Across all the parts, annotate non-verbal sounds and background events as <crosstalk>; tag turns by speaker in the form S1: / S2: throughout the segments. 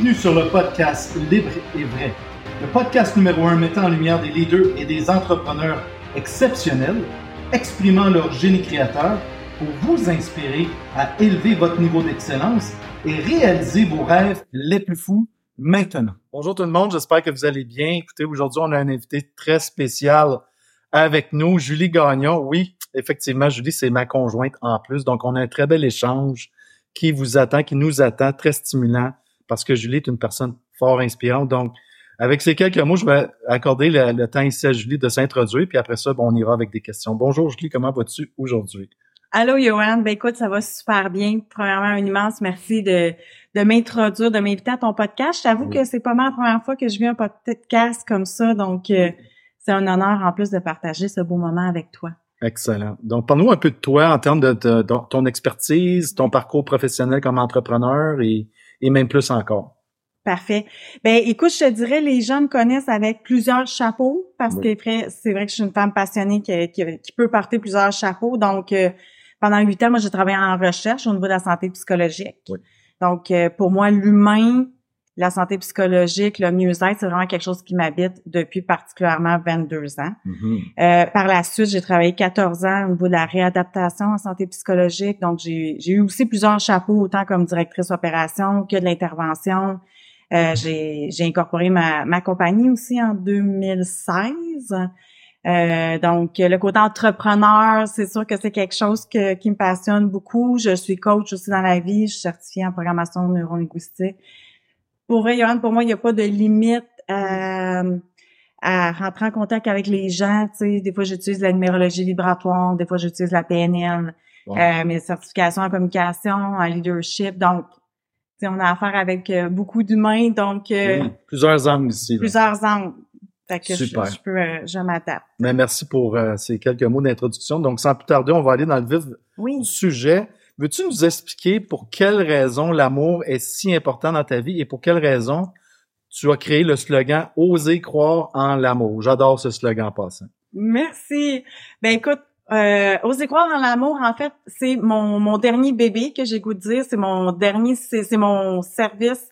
S1: Bienvenue sur le podcast Libre et Vrai, le podcast numéro un mettant en lumière des leaders et des entrepreneurs exceptionnels, exprimant leur génie créateur pour vous inspirer à élever votre niveau d'excellence et réaliser vos rêves les plus fous maintenant. Bonjour tout le monde, j'espère que vous allez bien. Écoutez, aujourd'hui, on a un invité très spécial avec nous, Julie Gagnon. Oui, effectivement, Julie, c'est ma conjointe en plus. Donc, on a un très bel échange qui vous attend, qui nous attend, très stimulant, parce que Julie est une personne fort inspirante. Donc, avec ces quelques mots, je vais accorder le, temps ici à Julie de s'introduire, puis après ça, bon, on ira avec des questions. Bonjour Julie, comment vas-tu aujourd'hui?
S2: Allô, Johan. Ben écoute, ça va super bien. Premièrement, un immense merci de, de m'introduire, de m'inviter à ton podcast. Je t'avoue que c'est pas mal la première fois que je viens un podcast comme ça, donc euh, c'est un honneur en plus de partager ce beau moment avec toi.
S1: Excellent. Donc, parle-nous un peu de toi en termes de, ton expertise, ton parcours professionnel comme entrepreneur et, et même plus encore.
S2: Parfait. Ben, écoute, je te dirais, les gens me connaissent avec plusieurs chapeaux parce que c'est vrai que je suis une femme passionnée qui, qui, peut porter plusieurs chapeaux. Donc, euh, pendant huit ans, moi, j'ai travaillé en recherche au niveau de la santé psychologique. Donc, euh, pour moi, l'humain, la santé psychologique, le mieux-être, c'est vraiment quelque chose qui m'habite depuis particulièrement 22 ans. Mm-hmm. euh, par la suite, j'ai travaillé 14 ans au niveau de la réadaptation en santé psychologique. Donc, j'ai eu aussi plusieurs chapeaux, autant comme directrice opération que de l'intervention. Euh, j'ai incorporé ma, ma compagnie aussi en 2016. Euh, donc, le côté entrepreneur, c'est sûr que c'est quelque chose que, qui me passionne beaucoup. Je suis coach aussi dans la vie. Je suis certifiée en programmation neurolinguistique. Pour vrai, pour moi, il n'y a pas de limite euh, à rentrer en contact avec les gens. Tu sais, des fois, j'utilise la numérologie vibratoire, des fois, j'utilise la PNL, euh, mes certifications en communication, en leadership. Donc, tu sais, on a affaire avec beaucoup d'humains. Donc,
S1: plusieurs angles ici.
S2: Plusieurs angles. Super. Je, peux, euh, je m'adapte.
S1: Mais merci pour euh, ces quelques mots d'introduction. Donc, sans plus tarder, on va aller dans le vif du sujet. Veux-tu nous expliquer pour quelles raisons l'amour est si important dans ta vie et pour quelles raisons tu as créé le slogan Oser croire en l'amour? J'adore ce slogan en passant.
S2: Merci. Ben écoute, euh, Oser croire en l'amour, en fait, c'est mon, mon dernier bébé que j'ai goût de dire. C'est mon dernier, c'est mon service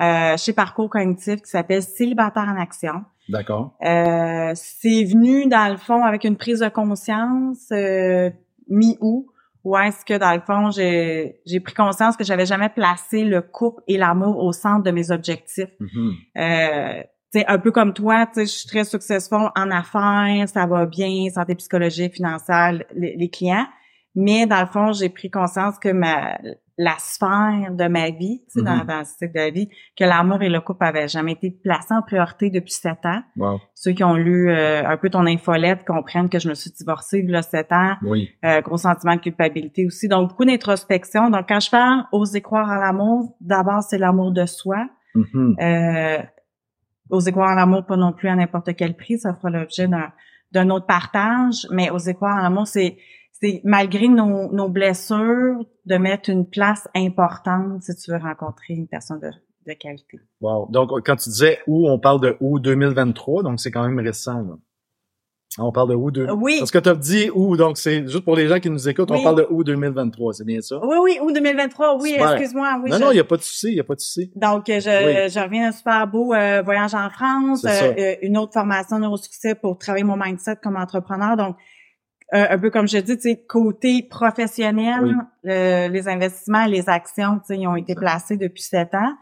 S2: euh, chez Parcours Cognitif qui s'appelle Célibataire en action.
S1: D'accord.
S2: Euh, c'est venu, dans le fond, avec une prise de conscience euh, mi-août, où est-ce que, dans le fond, j'ai, pris conscience que j'avais jamais placé le couple et l'amour au centre de mes objectifs. Mm-hmm. euh, un peu comme toi, je suis très successful en affaires, ça va bien, santé psychologique, financière, les clients. Mais dans le fond, j'ai pris conscience que ma la sphère de ma vie, tu sais, dans, mm-hmm. dans le cycle de vie, que l'amour et le couple avaient jamais été placés en priorité depuis sept ans. Ceux qui ont lu euh, un peu ton infolette comprennent que je me suis divorcée il y a sept ans.
S1: Oui.
S2: Euh, gros sentiment de culpabilité aussi. Donc, beaucoup d'introspection. Donc, quand je parle oser croire en l'amour, d'abord, c'est l'amour de soi. Mm-hmm. euh, oser croire en l'amour, pas non plus à n'importe quel prix. Ça fera l'objet d'un, d'un autre partage. Mais oser croire en l'amour, c'est c'est malgré nos, nos, blessures, de mettre une place importante si tu veux rencontrer une personne de, de qualité.
S1: Wow. Donc, quand tu disais où, on parle de où 2023, donc c'est quand même récent. Là. On parle de où de...
S2: Oui.
S1: Parce que tu as dit où, donc c'est juste pour les gens qui nous écoutent, on parle de où 2023, c'est bien ça?
S2: Oui, oui, où 2023, oui, excuse-moi. Oui,
S1: non, non, il n'y a pas de souci, il n'y a pas de souci.
S2: Donc, je, je reviens d'un super beau euh, voyage en France, euh, une autre formation neurosuccès pour travailler mon mindset comme entrepreneur. Donc, euh, un peu comme je dis, tu sais, côté professionnel, les investissements, les actions, tu sais, ils ont été placés depuis sept ans.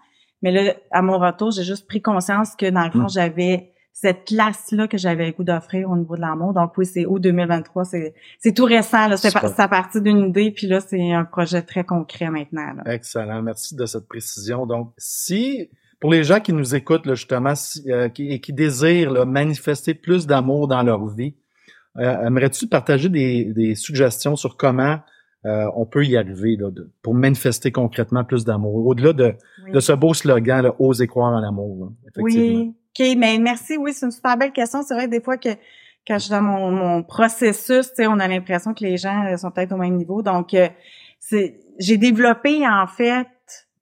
S2: Mais là, à mon retour, j'ai juste pris conscience que dans le fond, mm. j'avais cette classe-là que j'avais le goût d'offrir au niveau de l'amour. Donc oui, c'est août 2023, c'est c'est tout récent. Là, c'est ça parti d'une idée, puis là, c'est un projet très concret maintenant.
S1: Excellent, merci de cette précision. Donc, si pour les gens qui nous écoutent là, justement euh, et qui désirent manifester plus d'amour dans leur vie, euh, aimerais-tu partager des, des, suggestions sur comment euh, on peut y arriver là, pour manifester concrètement plus d'amour, au-delà de, de ce beau slogan, là, oser croire en l'amour.
S2: Oui, OK, mais merci. Oui, c'est une super belle question. C'est vrai des fois que quand je suis dans mon, mon processus, on a l'impression que les gens euh, sont peut-être au même niveau. Donc, c'est j'ai développé en fait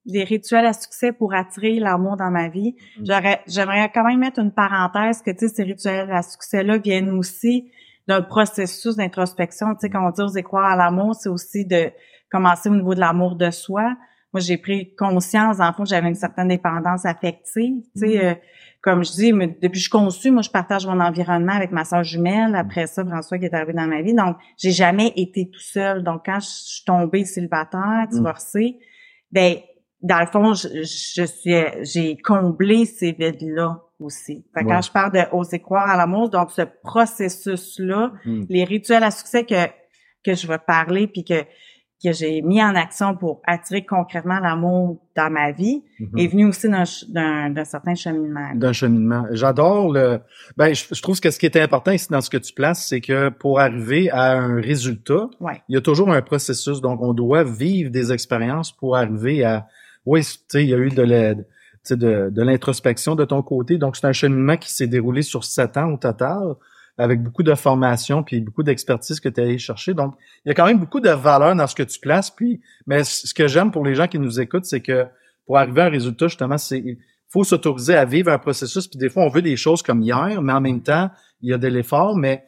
S2: des rituels à succès pour attirer l'amour dans ma vie. Mm. J'aurais, j'aimerais quand même mettre une parenthèse que tu sais, ces rituels à succès-là viennent aussi d'un processus d'introspection. Tu sais, quand on dit oser croire à l'amour, c'est aussi de commencer au niveau de l'amour de soi. moi, j'ai pris conscience, en fond, j'avais une certaine dépendance affective. Tu sais, mm-hmm. euh, comme je dis, depuis que je suis conçue, moi, je partage mon environnement avec ma soeur jumelle. Après ça, François qui est arrivé dans ma vie. Donc, j'ai jamais été tout seul. Donc, quand je suis tombée célibataire, mm. divorcée, ben, dans le fond, je, je suis, j'ai comblé ces vides-là aussi. Fait quand je parle de oser croire à l'amour, donc ce processus-là, mm. les rituels à succès que que je vais parler puis que que j'ai mis en action pour attirer concrètement l'amour dans ma vie mhm. est venu aussi d'un certain cheminement.
S1: D'un cheminement. J'adore le. Ben, je, trouve que ce qui est important ici dans ce que tu places, c'est que pour arriver à un résultat, il y a toujours un processus. Donc, on doit vivre des expériences pour arriver à. Oui, tu sais, il y a eu de l'aide. De, de l'introspection de ton côté. Donc, c'est un cheminement qui s'est déroulé sur sept ans au total avec beaucoup de formation puis beaucoup d'expertise que tu es allé chercher. Donc, il y a quand même beaucoup de valeur dans ce que tu places. Puis, mais ce que j'aime pour les gens qui nous écoutent, c'est que pour arriver à un résultat, justement, c'est il faut s'autoriser à vivre un processus. Puis des fois, on veut des choses comme hier, mais en même temps, il y a de l'effort. Mais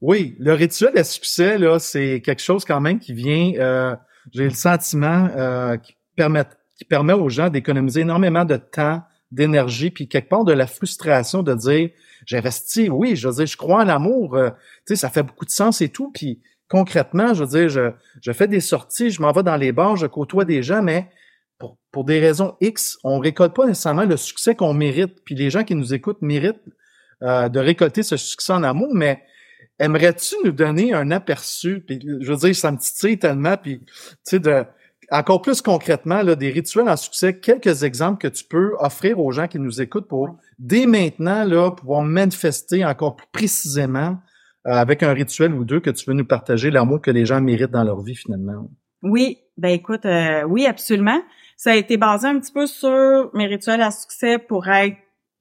S1: oui, le rituel à succès, là, c'est quelque chose quand même qui vient. Euh, j'ai le sentiment euh, qui permet qui permet aux gens d'économiser énormément de temps, d'énergie, puis quelque part de la frustration de dire j'investis, oui, je veux dire, je crois en l'amour, euh, tu sais, ça fait beaucoup de sens et tout, puis concrètement, je veux dire, je, je fais des sorties, je m'en vais dans les bars, je côtoie des gens, mais pour, pour des raisons X, on récolte pas nécessairement le succès qu'on mérite, puis les gens qui nous écoutent méritent euh, de récolter ce succès en amour, mais aimerais-tu nous donner un aperçu, puis je veux dire, ça me titille tellement, puis tu sais, de encore plus concrètement, là, des rituels en succès, quelques exemples que tu peux offrir aux gens qui nous écoutent pour, dès maintenant, là, pouvoir manifester encore plus précisément euh, avec un rituel ou deux que tu veux nous partager l'amour que les gens méritent dans leur vie finalement.
S2: Oui, ben écoute, euh, oui, absolument. Ça a été basé un petit peu sur mes rituels à succès pour être,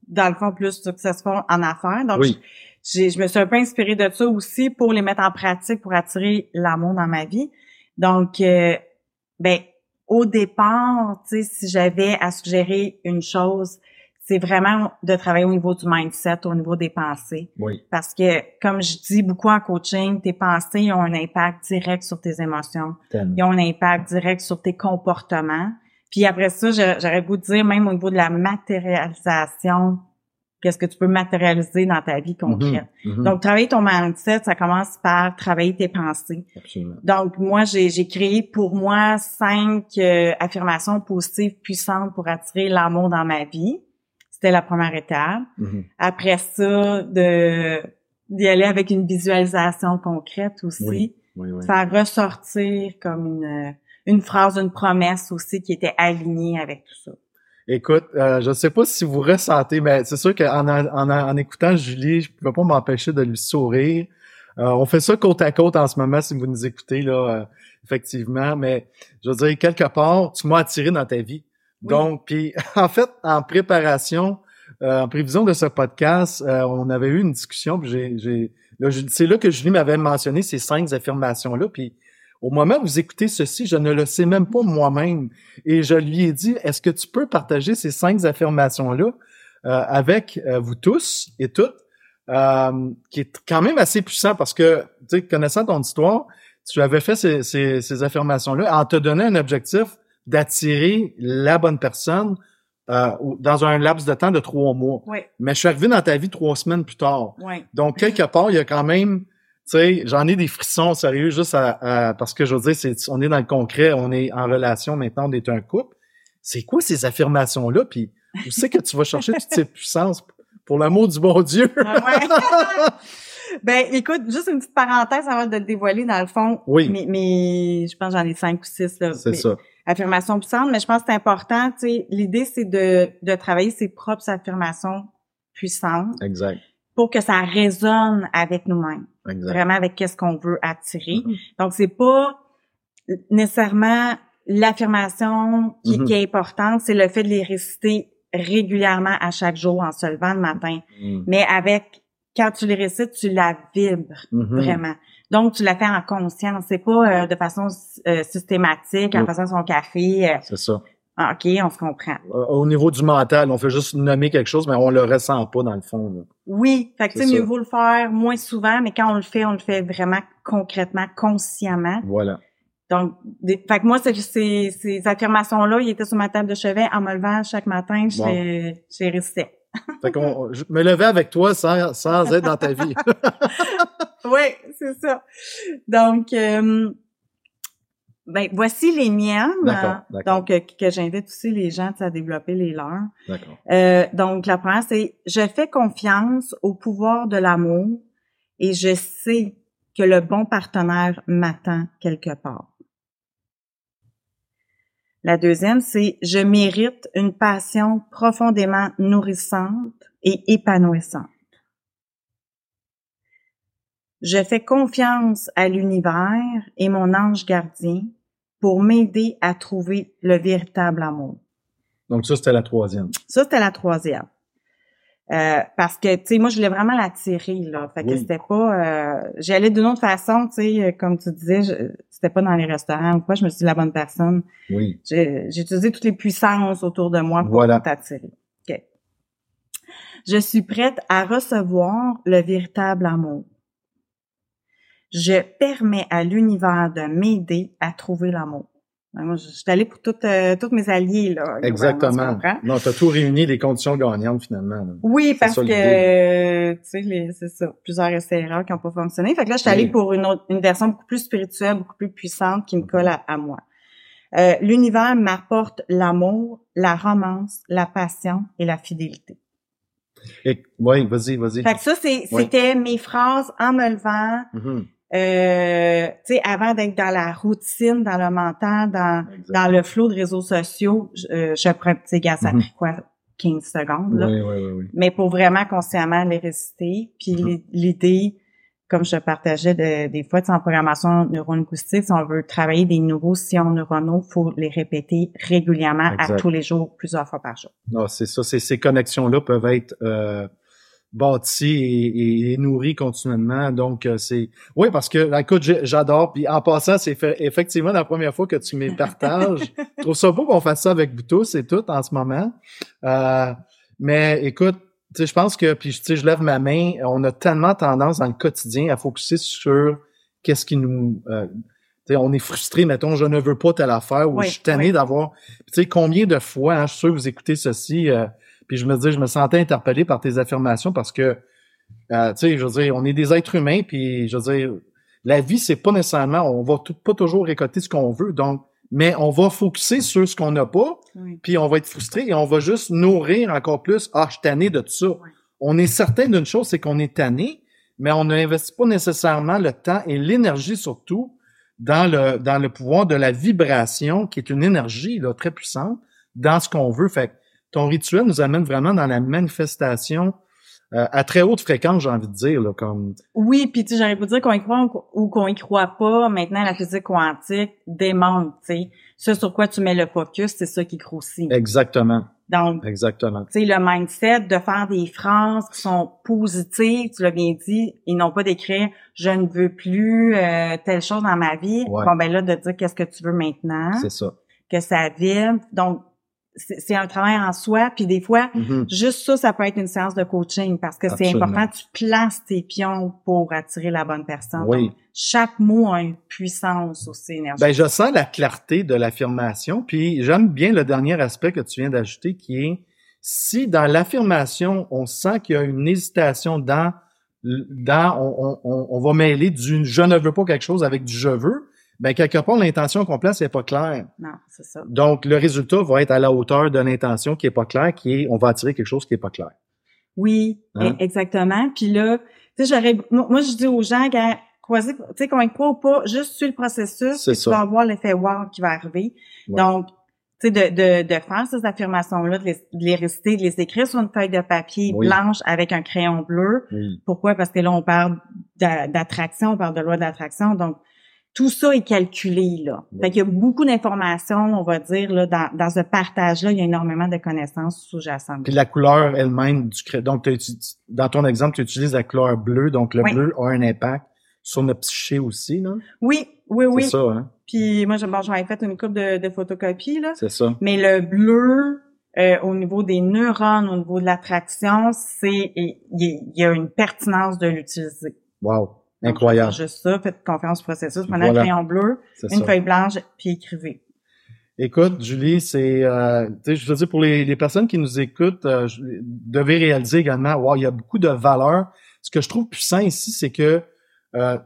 S2: dans le fond, plus successful en affaires. Donc, oui. je me suis un peu inspirée de ça aussi pour les mettre en pratique pour attirer l'amour dans ma vie. Donc, euh, ben au départ, tu sais, si j'avais à suggérer une chose, c'est vraiment de travailler au niveau du mindset, au niveau des pensées.
S1: Oui.
S2: Parce que, comme je dis beaucoup en coaching, tes pensées ont un impact direct sur tes émotions. Ils ont un impact direct sur tes comportements. Puis après ça, j'aurais voulu dire, même au niveau de la matérialisation qu'est-ce que tu peux matérialiser dans ta vie concrète. Mhm, mhm. Donc, travailler ton mindset, ça commence par travailler tes pensées.
S1: Absolument.
S2: Donc, moi, j'ai créé pour moi cinq euh, affirmations positives puissantes pour attirer l'amour dans ma vie. C'était la première étape. Mhm. Après ça, de d'y aller avec une visualisation concrète aussi.
S1: Oui,
S2: Faire ressortir comme une, une phrase, une promesse aussi qui était alignée avec tout ça.
S1: Écoute, euh, je ne sais pas si vous ressentez, mais c'est sûr qu'en en, en, écoutant Julie, je ne pouvais pas m'empêcher de lui sourire. Euh, on fait ça côte à côte en ce moment, si vous nous écoutez, là, euh, effectivement. Mais je veux dire, quelque part, tu m'as attiré dans ta vie. Donc, puis <laughs> en fait, en préparation, en prévision de ce podcast, on avait eu une discussion, puis j'ai, c'est là que Julie m'avait mentionné ces cinq affirmations-là, puis au moment où vous écoutez ceci, je ne le sais même pas moi-même. Et je lui ai dit, est-ce que tu peux partager ces cinq affirmations-là euh, avec euh, vous tous et toutes, euh, qui est quand même assez puissant parce que, tu sais, connaissant ton histoire, tu avais fait ces, ces, affirmations-là en te donnant un objectif d'attirer la bonne personne dans un laps de temps de trois mois.
S2: Oui.
S1: Mais je suis arrivé dans ta vie trois semaines plus tard.
S2: Oui.
S1: Donc, quelque part, il y a quand même sais, j'en ai des frissons sérieux juste à, parce que je veux dire, c'est, on est dans le concret, on est en relation maintenant, on est un couple. C'est quoi ces affirmations-là? Puis où c'est que tu vas chercher toute cette puissance pour l'amour du bon Dieu?
S2: Ah <laughs> ben, écoute, juste une petite parenthèse avant de le dévoiler dans le fond.
S1: Oui.
S2: Mais, mais je pense que j'en ai cinq ou six là.
S1: C'est ça.
S2: Affirmations puissantes, mais je pense que c'est important. Tu sais, l'idée c'est de de travailler ses propres affirmations puissantes.
S1: Exact
S2: pour que ça résonne avec nous-mêmes. Vraiment avec qu'est-ce qu'on veut attirer. Mm-hmm. Donc, c'est pas nécessairement l'affirmation qui, mm-hmm. qui, est importante, c'est le fait de les réciter régulièrement à chaque jour en se levant le matin. Mm. Mais avec, quand tu les récites, tu la vibres mm-hmm. vraiment. Donc, tu la fais en conscience. C'est pas euh, de façon euh, systématique, en faisant son café.
S1: Euh, c'est ça.
S2: Ah, OK, on se comprend.
S1: Au niveau du mental, on fait juste nommer quelque chose, mais on le ressent pas dans le fond.
S2: Oui, fait que mieux vaut le faire moins souvent, mais quand on le fait, on le fait vraiment concrètement, consciemment.
S1: Voilà.
S2: Donc, des, fait que moi, ces, ces, ces affirmations-là, ils étaient sur ma table de chevet en me levant chaque matin, je
S1: Bon.
S2: les, je les récitais. <laughs>
S1: Fait qu'on, je me levais avec toi sans, sans être dans ta vie. <laughs>
S2: Oui, c'est ça. Donc, euh, ben, voici les miennes.
S1: D'accord, d'accord.
S2: Donc, euh, que j'invite aussi les gens à développer les leurs.
S1: D'accord.
S2: Euh, donc, la première, c'est « Je fais confiance au pouvoir de l'amour et je sais que le bon partenaire m'attend quelque part. » La deuxième, c'est « Je mérite une passion profondément nourrissante et épanouissante. » Je fais confiance à l'univers et mon ange gardien pour m'aider à trouver le véritable amour.
S1: Donc ça, c'était la troisième.
S2: Ça, c'était la troisième. Euh, parce que, tu sais, moi, je voulais vraiment l'attirer, là. Fait que c'était pas... Euh, J'y allais d'une autre façon, tu sais, euh, comme tu disais, c'était pas dans les restaurants ou quoi. Je me suis dit, la bonne personne.
S1: Oui.
S2: J'ai j'ai utilisé toutes les puissances autour de moi pour
S1: Voilà.
S2: t'attirer. OK. Je suis prête à recevoir le véritable amour. Je permets à l'univers de m'aider à trouver l'amour. Ben, Moi, je suis allée pour toutes, euh, toutes mes alliés, là. tu
S1: Exactement.
S2: comprends?
S1: Non, t'as tout réuni, les conditions gagnantes, finalement. là.
S2: Oui, parce
S1: ça,
S2: que, euh, tu sais, c'est ça, plusieurs essais-erreurs qui n'ont pas fonctionné. Fait que là, je suis allée
S1: Oui.
S2: pour une autre, une version beaucoup plus spirituelle, beaucoup plus puissante qui me colle à, à moi. Euh, L'univers m'apporte l'amour, la romance, la passion et la fidélité.
S1: Et, oui, vas-y, vas-y.
S2: Fait que ça,
S1: Oui.
S2: c'était mes phrases en me levant,
S1: Mhm.
S2: Euh, tu sais, avant d'être dans la routine, dans le mental, dans, dans le flot de réseaux sociaux, je, euh, je prends, tu sais, gars, ça pris quoi, 15 secondes, là
S1: Oui, oui, oui, oui.
S2: mais pour vraiment consciemment les réciter. Puis
S1: Mhm.
S2: l'i- l'idée, comme je partageais de- des fois, en programmation neurolinguistique, si on veut travailler des nouveaux sillons neuronaux, faut les répéter régulièrement
S1: Exact.
S2: à tous les jours, plusieurs fois par jour.
S1: Non, c'est ça. c'est- Ces connexions-là peuvent être euh, bâties et, et nourries continuellement. Donc, euh, c'est... Oui, parce que, là, écoute, j'adore. Puis en passant, c'est effectivement la première fois que tu me partages. je trouve ça beau qu'on fasse ça avec tous et toutes en ce moment. Euh, mais écoute, tu sais, je pense que, puis tu sais, je lève ma main, on a tellement tendance dans le quotidien à focuser sur qu'est-ce qui nous... euh, tu sais, on est frustré, mettons, je ne veux pas telle affaire ou
S2: Oui,
S1: je suis tanné
S2: oui.
S1: d'avoir... Tu sais, combien de fois, hein, je suis sûr que vous écoutez ceci, euh, puis je me dis, je me sentais interpellé par tes affirmations parce que, euh, tu sais, je veux dire, on est des êtres humains, puis je veux dire, la vie, c'est pas nécessairement, on va tout- pas toujours récolter ce qu'on veut, donc, mais on va focuser sur ce qu'on n'a pas,
S2: Oui.
S1: puis on va être frustré et on va juste nourrir encore plus. Ah, je suis tanné de tout ça. On est certain d'une chose, c'est qu'on est tanné, mais on n'investit pas nécessairement le temps et l'énergie surtout dans le dans le pouvoir de la vibration, qui est une énergie là, très puissante, dans ce qu'on veut. Fait que ton rituel nous amène vraiment dans la manifestation euh, à très haute fréquence, j'ai envie de dire, là, comme
S2: Oui, puis tu sais, j'aurais pu dire qu'on y croit ou- qu'on y croit pas. Maintenant, la physique quantique démontre, tu sais, ce sur quoi tu mets le focus, c'est ça qui grossit.
S1: exactement,
S2: Donc,
S1: exactement.
S2: tu sais, le mindset de faire des phrases qui sont positives, tu l'as bien dit, et non pas d'écrire « je ne veux plus euh, telle chose dans ma vie
S1: Ouais.
S2: Bon, ben là, de dire qu'est-ce que tu veux maintenant,
S1: C'est ça.
S2: que ça vive. Donc, c'est un travail en soi, puis des fois,
S1: Mhm.
S2: juste ça, ça peut être une séance de coaching parce que c'est important, tu places tes pions pour attirer la bonne personne.
S1: Oui.
S2: Donc, chaque mot a une puissance aussi énergétique.
S1: Ben, je sens la clarté de l'affirmation, puis j'aime bien le dernier aspect que tu viens d'ajouter, qui est si dans l'affirmation, on sent qu'il y a une hésitation dans, dans on, on, on va mêler du je ne veux pas quelque chose avec du je veux, ben quelque part l'intention qu'on place n'est pas claire.
S2: non, c'est ça.
S1: Donc le résultat va être à la hauteur de l'intention qui est pas claire, qui est on va attirer quelque chose qui est pas clair.
S2: Oui,
S1: Hein?
S2: e- exactement. Puis là, tu sais, j'aurais, moi, je dis aux gens, gars, croisez, tu sais, croit ou pas, juste suis le processus,
S1: C'est
S2: tu vas voir l'effet wow qui va arriver.
S1: Ouais.
S2: Donc, tu sais, de, de, de faire ces affirmations-là, de les, de les réciter, de les écrire sur une feuille de papier
S1: Oui.
S2: blanche avec un crayon bleu.
S1: Oui.
S2: Pourquoi? Parce que là, on parle d'a- d'attraction, on parle de loi d'attraction. Donc, tout ça est calculé, là. Fait qu'il y a beaucoup d'informations, on va dire, là, dans, dans ce partage-là, il y a énormément de connaissances sous-jacentes.
S1: Puis la couleur elle-même du donc dans ton exemple tu utilises la couleur bleue, donc le
S2: Oui.
S1: bleu a un impact sur notre psyché aussi, là.
S2: Oui, oui, oui.
S1: C'est ça, hein?
S2: Puis moi, bon, j'avais fait une coupe de, de photocopies, là.
S1: C'est ça.
S2: Mais le bleu, euh, au niveau des neurones, au niveau de l'attraction, c'est il y, il y a une pertinence de l'utiliser.
S1: Wow. Incroyable.
S2: juste ça, faites confiance au processus, prenez
S1: Voilà.
S2: un crayon bleu, une
S1: ça.
S2: feuille blanche, puis écrivez.
S1: Écoute, Julie, c'est, euh, tu sais, je veux dire, pour les, les personnes qui nous écoutent, euh, je- devez réaliser également, wow, il y a beaucoup de valeur. Ce que je trouve puissant ici, c'est que euh,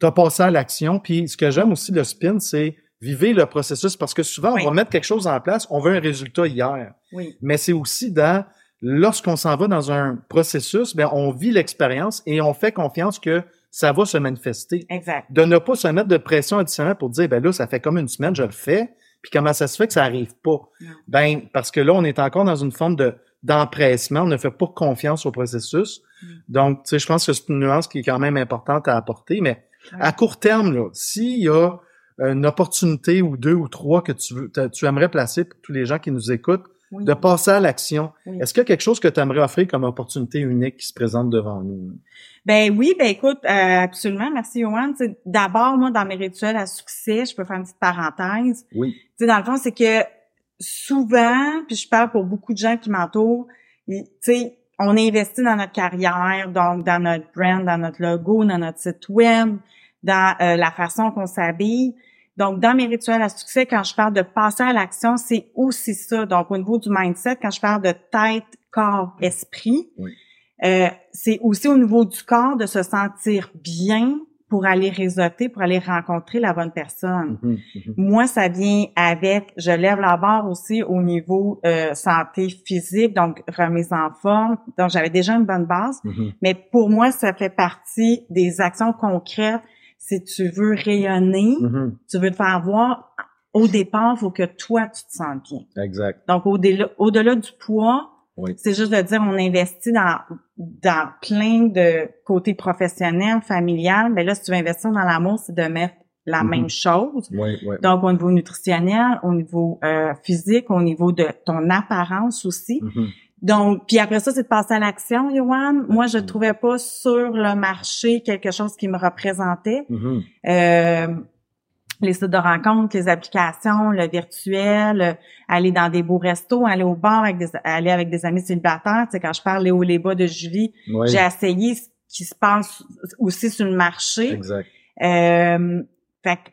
S1: tu as passé à l'action. Puis ce que j'aime aussi de spin, c'est vivez le processus parce que souvent,
S2: Oui.
S1: on va mettre quelque chose en place, on veut un résultat hier.
S2: Oui.
S1: Mais c'est aussi dans, lorsqu'on s'en va dans un processus, ben, on vit l'expérience et on fait confiance que ça va se manifester
S2: Exact.
S1: de ne pas se mettre de pression additionnelle pour dire ben là ça fait comme une semaine je le fais puis comment ça se fait que ça arrive pas?
S2: Non.
S1: ben parce que là on est encore dans une forme de d'empressement on ne fait pas confiance au processus
S2: Mm.
S1: donc tu sais je pense que c'est une nuance qui est quand même importante à apporter mais
S2: Ouais.
S1: à court terme là s'il y a une opportunité ou deux ou trois que tu veux tu aimerais placer pour tous les gens qui nous écoutent
S2: Oui.
S1: de passer à l'action
S2: Oui.
S1: est-ce qu'il y a quelque chose que tu aimerais offrir comme opportunité unique qui se présente devant nous?
S2: Ben oui, ben écoute, euh, absolument, merci sais, D'abord, moi, dans mes rituels à succès, je peux faire une petite parenthèse.
S1: oui
S2: Tu sais, dans le fond, c'est que souvent, puis je parle pour beaucoup de gens qui m'entourent, tu sais, on investit dans notre carrière, donc dans notre brand, dans notre logo, dans notre site web, dans euh, la façon qu'on s'habille. Donc, dans mes rituels à succès, quand je parle de passer à l'action, c'est aussi ça. Donc, au niveau du mindset, quand je parle de tête, corps, esprit,
S1: Oui.
S2: euh, c'est aussi au niveau du corps de se sentir bien pour aller réseauter, pour aller rencontrer la bonne personne.
S1: Mhm, mhm.
S2: Moi, ça vient avec, je lève la barre aussi au niveau euh, santé physique, donc remise en forme. Donc, j'avais déjà une bonne base,
S1: Mhm.
S2: mais pour moi, ça fait partie des actions concrètes. Si tu veux rayonner,
S1: Mhm.
S2: tu veux te faire voir, au départ, il faut que toi, tu te sens bien.
S1: exact
S2: Donc, au-delà au-delà du poids,
S1: Oui.
S2: c'est juste de dire, on investit dans, dans plein de côtés professionnels, familial. Mais là, si tu veux investir dans l'amour, c'est de mettre la
S1: Mhm.
S2: même chose.
S1: oui oui
S2: Donc, au niveau nutritionnel, au niveau euh, physique, au niveau de ton apparence aussi.
S1: Mhm.
S2: Donc, puis après ça, c'est de passer à l'action, Johan. Moi, je trouvais pas sur le marché quelque chose qui me représentait.
S1: Mhm.
S2: Euh, les sites de rencontres, les applications, le virtuel, aller dans des beaux restos, aller au bar, avec des, aller avec des amis célibataires. Tu sais, quand je parle les hauts les bas de Julie,
S1: Oui,
S2: j'ai essayé ce qui se passe aussi sur le marché.
S1: exact.
S2: Euh, fait que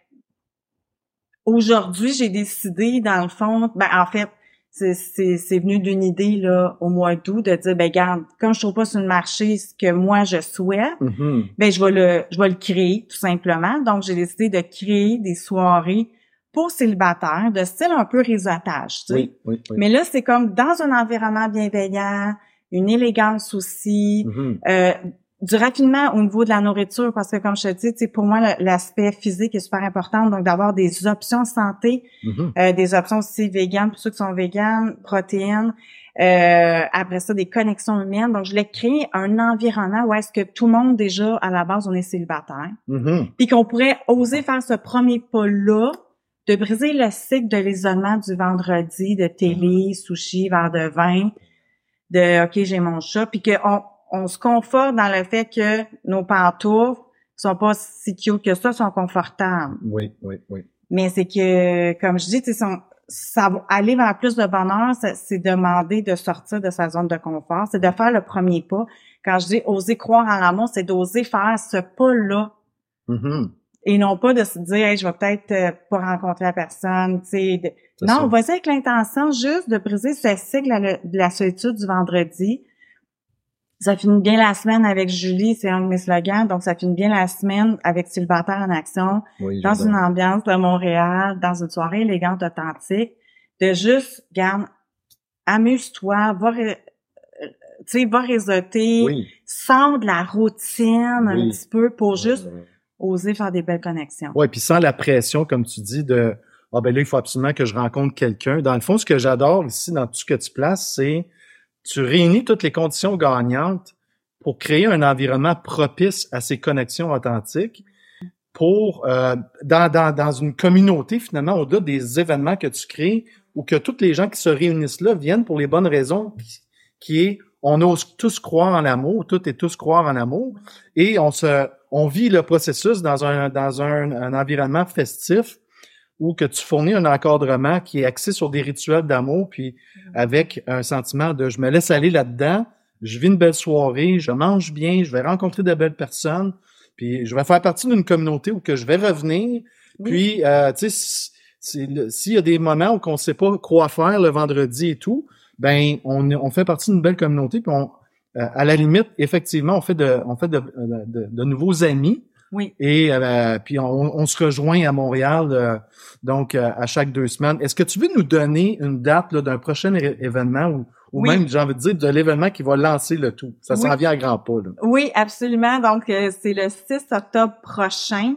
S2: aujourd'hui, j'ai décidé, dans le fond, ben en fait, c'est, venu d'une idée là au mois d'août de dire ben regarde, comme je trouve pas sur le marché ce que moi je souhaite,
S1: Mhm.
S2: ben je vais le je vais le créer tout simplement. Donc j'ai décidé de créer des soirées pour célibataires de style un peu réseautage, tu sais.
S1: Oui, oui, oui.
S2: Mais là c'est comme dans un environnement bienveillant, une élégance aussi,
S1: Mhm.
S2: euh, du raffinement au niveau de la nourriture, parce que comme je te dis, pour moi, l'aspect physique est super important, donc d'avoir des options santé,
S1: Mhm.
S2: euh, des options aussi véganes, pour ceux qui sont véganes, protéines, euh, après ça, des connexions humaines. Donc, je voulais créer un environnement où est-ce que tout le monde, déjà, à la base, on est célibataire,
S1: Mhm.
S2: puis qu'on pourrait oser faire ce premier pas-là, de briser le cycle de l'isolement du vendredi, de télé, sushi, verre de vin, de OK, j'ai mon chat, puis qu'on on se conforte dans le fait que nos pantoufles sont pas si cute que ça, sont confortables.
S1: Oui, oui, oui.
S2: Mais c'est que, comme je dis, tu sais, ça va aller vers plus de bonheur, c'est- demander de sortir de sa zone de confort, c'est de faire le premier pas. Quand je dis oser croire en l'amour, c'est d'oser faire ce pas-là
S1: Mhm.
S2: et non pas de se dire, hey, je vais peut-être euh, pas rencontrer la personne, tu sais. Non, vas-y avec l'intention juste de briser ce cycle de la solitude du vendredi. Ça finit bien la semaine avec Julie, c'est un de mes slogans, donc ça finit bien la semaine avec Célibataire en action,
S1: Oui,
S2: dans une ambiance de Montréal, dans une soirée élégante, authentique, de juste, garde, amuse-toi, va, ré- tu sais, va réseauter,
S1: Oui.
S2: sors de la routine un
S1: Oui.
S2: petit peu pour juste oser faire des belles connexions.
S1: Ouais, puis sans la pression, comme tu dis, de ah ben là, il faut absolument que je rencontre quelqu'un. Dans le fond, ce que j'adore ici dans tout ce que tu places, c'est tu réunis toutes les conditions gagnantes pour créer un environnement propice à ces connexions authentiques pour euh, dans, dans, dans une communauté finalement au-delà des événements que tu crées ou que toutes les gens qui se réunissent là viennent pour les bonnes raisons qui- est on ose tous croire en l'amour, toutes et tous croire en amour et on se on vit le processus dans un dans un environnement festif où que tu fournis un encadrement qui est axé sur des rituels d'amour puis avec un sentiment de je me laisse aller là-dedans, je vis une belle soirée, je mange bien, je vais rencontrer de belles personnes, Puis je vais faire partie d'une communauté où que je vais revenir. Puis, euh, tu sais, s'il y a des moments où on ne sait pas quoi faire le vendredi et tout, ben on, on fait partie d'une belle communauté. Puis on, euh, à la limite, effectivement, on fait de, on fait de, de, de nouveaux amis.
S2: Oui.
S1: Et euh, puis on, on, se rejoint à Montréal euh, donc à chaque deux semaines. Est-ce que tu veux nous donner une date d'un prochain événement ou, ou même, j'ai envie de dire, de l'événement qui va lancer le tout? Ça s'en vient à grands pas. Là.
S2: Oui, absolument. Donc, c'est le 6 octobre prochain.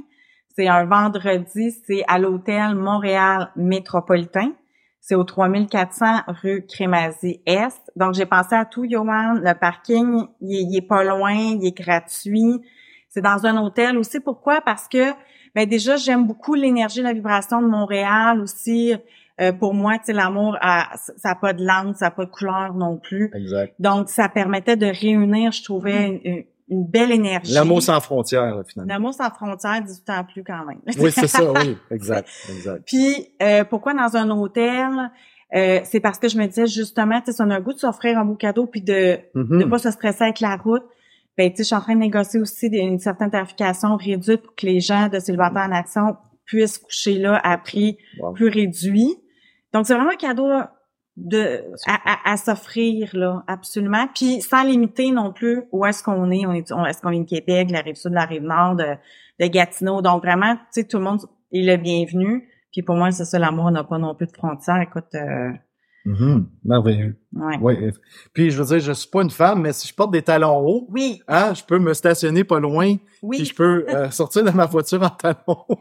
S2: C'est un vendredi. C'est à l'hôtel Montréal Métropolitain. C'est au 3400 rue Crémazie-Est. Donc, j'ai pensé à tout, Yohan. Le parking, il est, pas loin, il est gratuit. C'est dans un hôtel aussi. Pourquoi? Parce que, ben déjà, j'aime beaucoup l'énergie, la vibration de Montréal aussi. Euh, pour moi, tu sais, l'amour, ça n'a pas de langue, ça n'a pas de couleur non plus.
S1: Exact.
S2: Donc, ça permettait de réunir, je trouvais, une, une belle énergie.
S1: L'amour sans frontières, finalement.
S2: L'amour sans frontières, 18 ans plus quand même.
S1: oui, c'est ça, oui, <laughs> exact, exact.
S2: Puis, euh, pourquoi dans un hôtel? Euh, c'est parce que je me disais justement, tu sais, on a un goût de s'offrir un beau cadeau puis de ne
S1: Mhm.
S2: pas se stresser avec la route. Ben, tu sais, je suis en train de négocier aussi une certaine tarification réduite pour que les gens de célibataires en action puissent coucher là à prix
S1: Wow.
S2: plus réduit. Donc, c'est vraiment un cadeau de à, à, à s'offrir là absolument puis sans limiter non plus où est-ce qu'on est on est est-ce qu'on vient de Québec la rive sud la rive nord de, de Gatineau donc vraiment tu sais tout le monde est le bienvenu puis pour moi c'est ça l'amour n'a pas non plus de frontières écoute euh,
S1: Mhm. Merveilleux.
S2: Ouais.
S1: Oui. Puis je veux dire, je suis pas une femme, mais si je porte des talons hauts,
S2: oui
S1: hein, je peux me stationner pas loin,
S2: oui
S1: puis je peux euh, <laughs> sortir de ma voiture en talons. <laughs>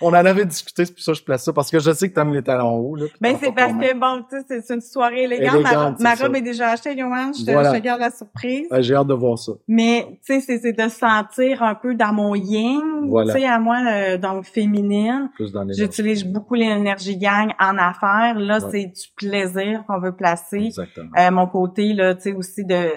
S1: On en avait discuté, c'est pour ça que je place ça, parce que je sais que tu aimes les talons hauts. Là,
S2: ben c'est parce que bon tu sais c'est- une soirée élégante, ma,
S1: Élégante,
S2: ma
S1: c'est
S2: robe
S1: ça.
S2: est déjà achetée Johan je
S1: Voilà.
S2: je te garde la surprise.
S1: Ouais, J'ai hâte de voir ça.
S2: Mais tu sais, c'est de se sentir un peu dans mon yin,
S1: Voilà.
S2: tu sais, à moi, euh, féminine.
S1: Dans les
S2: J'utilise beaucoup l'énergie yang en affaires. Là,
S1: Ouais.
S2: c'est du plaisir qu'on veut placer.
S1: Exactement.
S2: Euh, mon côté, là, tu sais, aussi de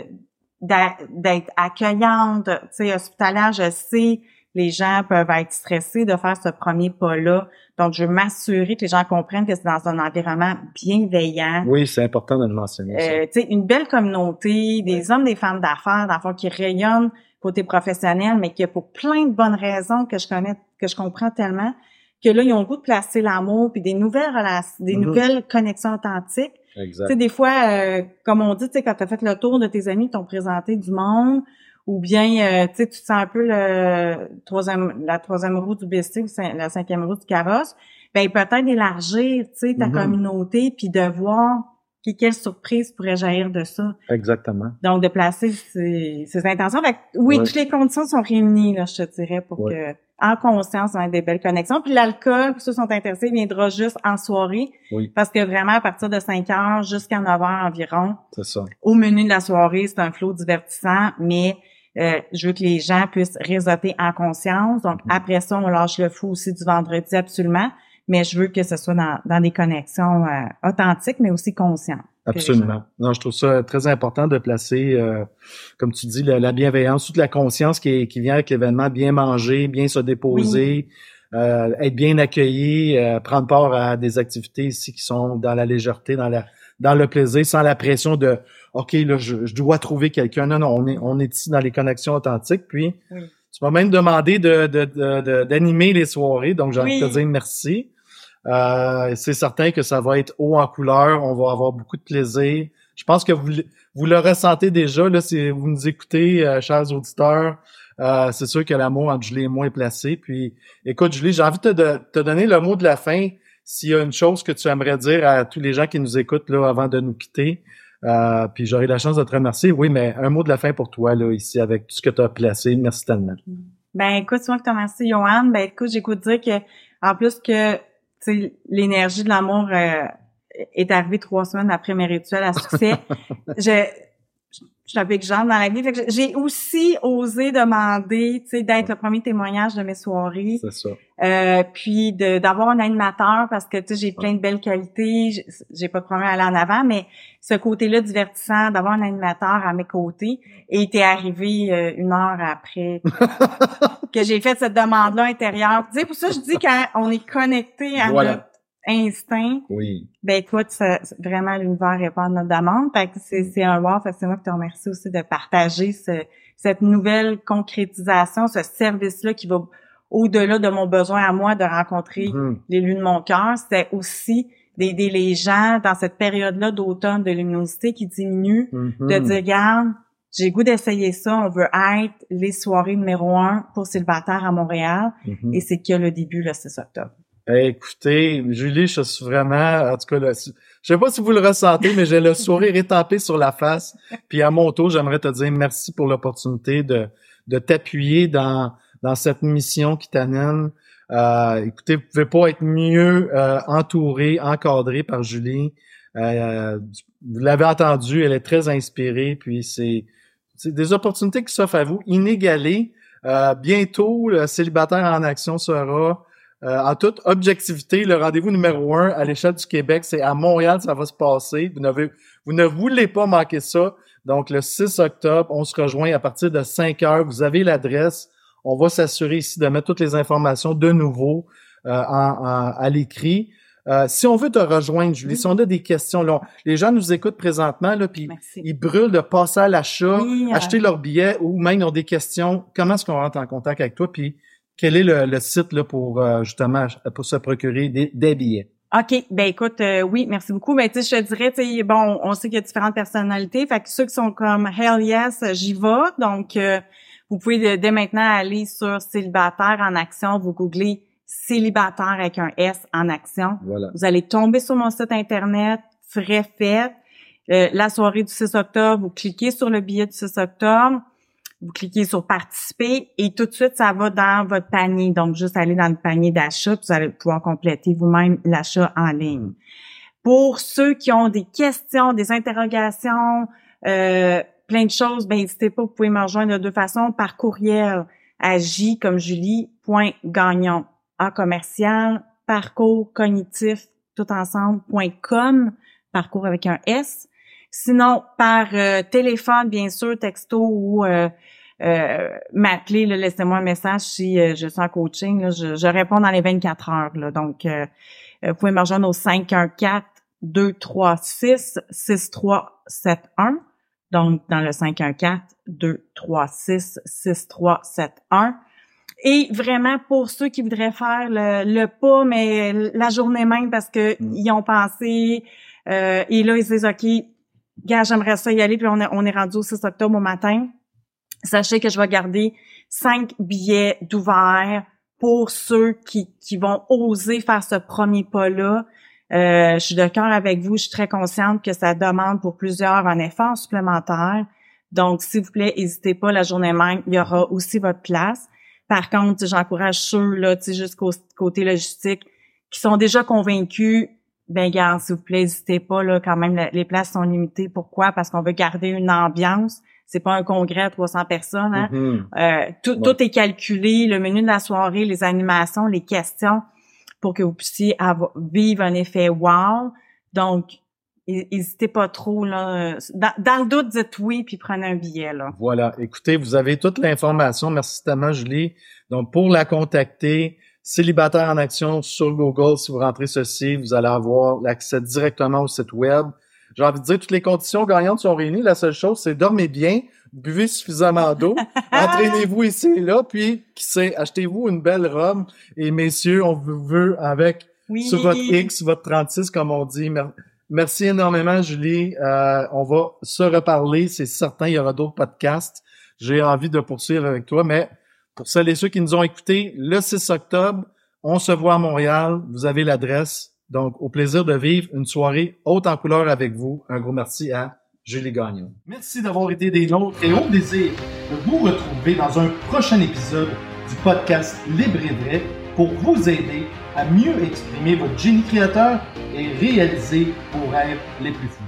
S2: d'être accueillante, tu sais, hospitalière, je sais, les gens peuvent être stressés de faire ce premier pas-là. Donc, je veux m'assurer que les gens comprennent que c'est dans un environnement bienveillant.
S1: Oui, c'est important de le mentionner.
S2: Euh, tu sais, une belle communauté, des hommes, des femmes d'affaires, d'enfants qui rayonnent côté professionnel, mais qui pour plein de bonnes raisons que je connais, que je comprends tellement, que là, ils ont le goût de placer l'amour puis des nouvelles relations, des
S1: Mhm.
S2: nouvelles connexions authentiques. Tu
S1: Exact.
S2: sais, des fois, euh, comme on dit, tu sais, quand tu as fait le tour de tes amis t'ont présenté du monde, ou bien, euh, tu sais, tu te sens un peu le troisième, la troisième roue du BC ou la cinquième roue du carrosse, ben peut-être élargir, tu sais, ta
S1: Mhm.
S2: communauté, puis de voir que- quelle surprise pourrait jaillir de ça.
S1: Exactement.
S2: Donc, de placer ses, ses intentions. Fait que, oui,
S1: Ouais.
S2: toutes les conditions sont réunies, là, je te dirais, pour
S1: Ouais.
S2: que, en conscience, on des belles connexions. Puis l'alcool, ceux qui sont intéressés, viendra juste en soirée.
S1: Oui.
S2: Parce que vraiment, à partir de 5 heures jusqu'à 9 heures environ,
S1: C'est ça.
S2: au menu de la soirée, c'est un flot divertissant, mais euh, je veux que les gens puissent réseauter en conscience. Donc,
S1: Mhm.
S2: après ça, on lâche le fou aussi du vendredi, absolument. Mais je veux que ce soit dans, dans des connexions euh, authentiques, mais aussi conscientes.
S1: Absolument. Non, je trouve ça très important de placer, euh, comme tu dis, la, la bienveillance, toute la conscience qui, est- qui vient avec l'événement, bien manger, bien se déposer, euh, être bien accueilli, euh, prendre part à des activités ici qui sont dans la légèreté, dans la dans le plaisir, sans la pression de OK, là, je, je dois trouver quelqu'un. Non, non, on est, on est ici dans les connexions authentiques. Puis
S2: Oui.
S1: tu m'as même demandé de, de, de, de- d'animer les soirées, donc j'ai envie de te dire merci. Euh, c'est certain que ça va être haut en couleur, on va avoir beaucoup de plaisir. Je pense que vous, le- vous le ressentez déjà, là, si vous nous écoutez, euh, chers auditeurs. Euh, c'est sûr que l'amour entre Julie et moi est placé. Puis, écoute, Julie, j'ai envie de te, donner le mot de la fin. S'il y a une chose que tu aimerais dire à tous les gens qui nous écoutent là avant de nous quitter, euh, puis j'aurai la chance de te remercier. Oui, mais un mot de la fin pour toi là ici avec tout ce que tu as placé. Merci tellement.
S2: Ben écoute, moi qui te remercie, Johan. Ben écoute, j'écoute dire que en plus que l'énergie de l'amour euh, est arrivée trois semaines après mes rituels à succès. <laughs> je suis un peu genre dans la vie. J'ai aussi osé demander, tu sais, d'être le premier témoignage de mes soirées.
S1: C'est ça.
S2: Euh, puis de d'avoir un animateur parce que tu sais j'ai plein de belles qualités, j'ai- pas de problème à aller en avant, mais ce côté-là divertissant, d'avoir un animateur à mes côtés, et était arrivé euh, une heure après <laughs> que j'ai fait cette demande-là intérieure. Tu sais, pour ça je dis qu'on est connecté à
S1: Voilà.
S2: notre instinct,
S1: Oui.
S2: ben toi, tu sais, vraiment l'univers répond à notre demande. Fait que c'est, c'est un wow. Fait que c'est moi qui te remercie aussi de partager ce, cette nouvelle concrétisation, ce service-là qui va au-delà de mon besoin à moi de rencontrer
S1: Mhm.
S2: l'élu de mon cœur. C'est aussi d'aider les gens dans cette période-là d'automne de luminosité qui diminue, de dire, regarde, j'ai goût d'essayer ça, on veut être les soirées numéro un pour célibataires à Montréal,
S1: Mhm.
S2: et c'est que le début, le 6 octobre.
S1: Eh, Écoutez, Julie, je suis vraiment, en tout cas, là, je sais pas si vous le ressentez, mais j'ai le sourire <laughs> étampé sur la face. Puis à mon tour, j'aimerais te dire merci pour l'opportunité de, de t'appuyer dans, dans cette mission qui t'amène. Euh, écoutez, vous pouvez pas être mieux euh, entouré, encadré par Julie. Euh, vous l'avez entendu, elle est très inspirée, puis c'est, c'est des opportunités qui s'offrent à vous, inégalées. Euh, bientôt, le célibataire en action sera euh, en toute objectivité, le rendez-vous numéro un à l'échelle du Québec, c'est à Montréal, ça va se passer. Vous, vous ne voulez pas manquer ça. Donc, le 6 octobre, on se rejoint à partir de 5 heures. Vous avez l'adresse. On va s'assurer ici de mettre toutes les informations de nouveau euh, en- en- à l'écrit. Euh, si on veut te rejoindre, Julie,
S2: Oui.
S1: si on a des questions, là, les gens nous écoutent présentement, là, puis ils brûlent de passer à l'achat,
S2: Oui, euh,
S1: acheter leur billet ou même ils ont des questions. Comment est-ce qu'on rentre en contact avec toi? Puis quel est le, le site là, pour euh, justement pour se procurer des, des billets?
S2: OK, ben écoute, euh, oui, merci beaucoup. Ben tu sais, je te dirais, tu sais, bon, on sait qu'il y a différentes personnalités, fait que ceux qui sont comme Hell yes, j'y vais. Donc, euh, vous pouvez de- dès maintenant aller sur célibataire en action, vous googlez célibataire avec un S en action.
S1: Voilà.
S2: Vous allez tomber sur mon site internet, frais fait. Euh, la soirée du 6 octobre, vous cliquez sur le billet du 6 octobre, vous cliquez sur participer et tout de suite, ça va dans votre panier. Donc, juste aller dans le panier d'achat, vous allez pouvoir compléter vous-même l'achat en ligne. Pour ceux qui ont des questions, des interrogations, euh, plein de choses, ben n'hésitez pas, vous pouvez me rejoindre de deux façons, par courriel à j comme Julie.gagnon, à commercial, parcours cognitif, tout ensemble.com, parcours avec un S. Sinon, par euh, téléphone, bien sûr, texto ou euh, euh, m'appeler, laissez-moi un message si euh, je suis en coaching. là, je, je réponds dans les 24 heures. Là, donc, euh, euh, vous pouvez me rejoindre au 514-236-6371. Donc, dans le 514-236-6371. Et vraiment, pour ceux qui voudraient faire le, le pas, mais la journée même parce que
S1: Mm.
S2: ils ont pensé, euh, et là, ils se disent, OK, gars, j'aimerais ça y aller, puis on est, on est rendu au 6 octobre au matin. Sachez que je vais garder cinq billets d'ouvert pour ceux qui, qui vont oser faire ce premier pas-là. Euh, je suis cœur avec vous. Je suis très consciente que ça demande pour plusieurs un effort supplémentaire. Donc, s'il vous plaît, n'hésitez pas la journée même. Il y aura aussi votre place. Par contre, j'encourage ceux, là, jusqu'au côté logistique, qui sont déjà convaincus. Ben, garde, s'il vous plaît, n'hésitez pas, là, quand même, la- les places sont limitées. Pourquoi? Parce qu'on veut garder une ambiance. C'est pas un congrès à 300 personnes, hein.
S1: Mhm.
S2: Euh, tout,
S1: Ouais.
S2: tout est calculé, le menu de la soirée, les animations, les questions, pour que vous puissiez avoir, vivre un effet wow. Donc, hé- n'hésitez pas trop là. Dans, dans le doute, dites oui puis prenez un billet là.
S1: Voilà. Écoutez, vous avez toute l'information. Merci tellement, Julie. Donc, pour la contacter, célibataire en action sur Google, si vous rentrez ceci, vous allez avoir l'accès directement au site web. J'ai envie de dire, toutes les conditions gagnantes sont réunies. La seule chose, c'est dormez bien, buvez suffisamment d'eau, <laughs> entraînez-vous ici et là, puis, qui sait, achetez-vous une belle robe. Et messieurs, on vous veut avec
S2: Oui.
S1: sur votre X, votre 36, comme on dit. Mer- Merci énormément, Julie. Euh, on va se reparler. C'est certain, il y aura d'autres podcasts. J'ai envie de poursuivre avec toi, mais pour celles et ceux qui nous ont écoutés, le 6 octobre, on se voit à Montréal. Vous avez l'adresse. Donc, au plaisir de vivre une soirée haute en couleur avec vous. Un gros merci à Julie Gagnon.
S3: Merci d'avoir été des nôtres et au désir de vous retrouver dans un prochain épisode du podcast Libre et pour vous aider à mieux exprimer votre génie créateur et réaliser vos rêves les plus fous.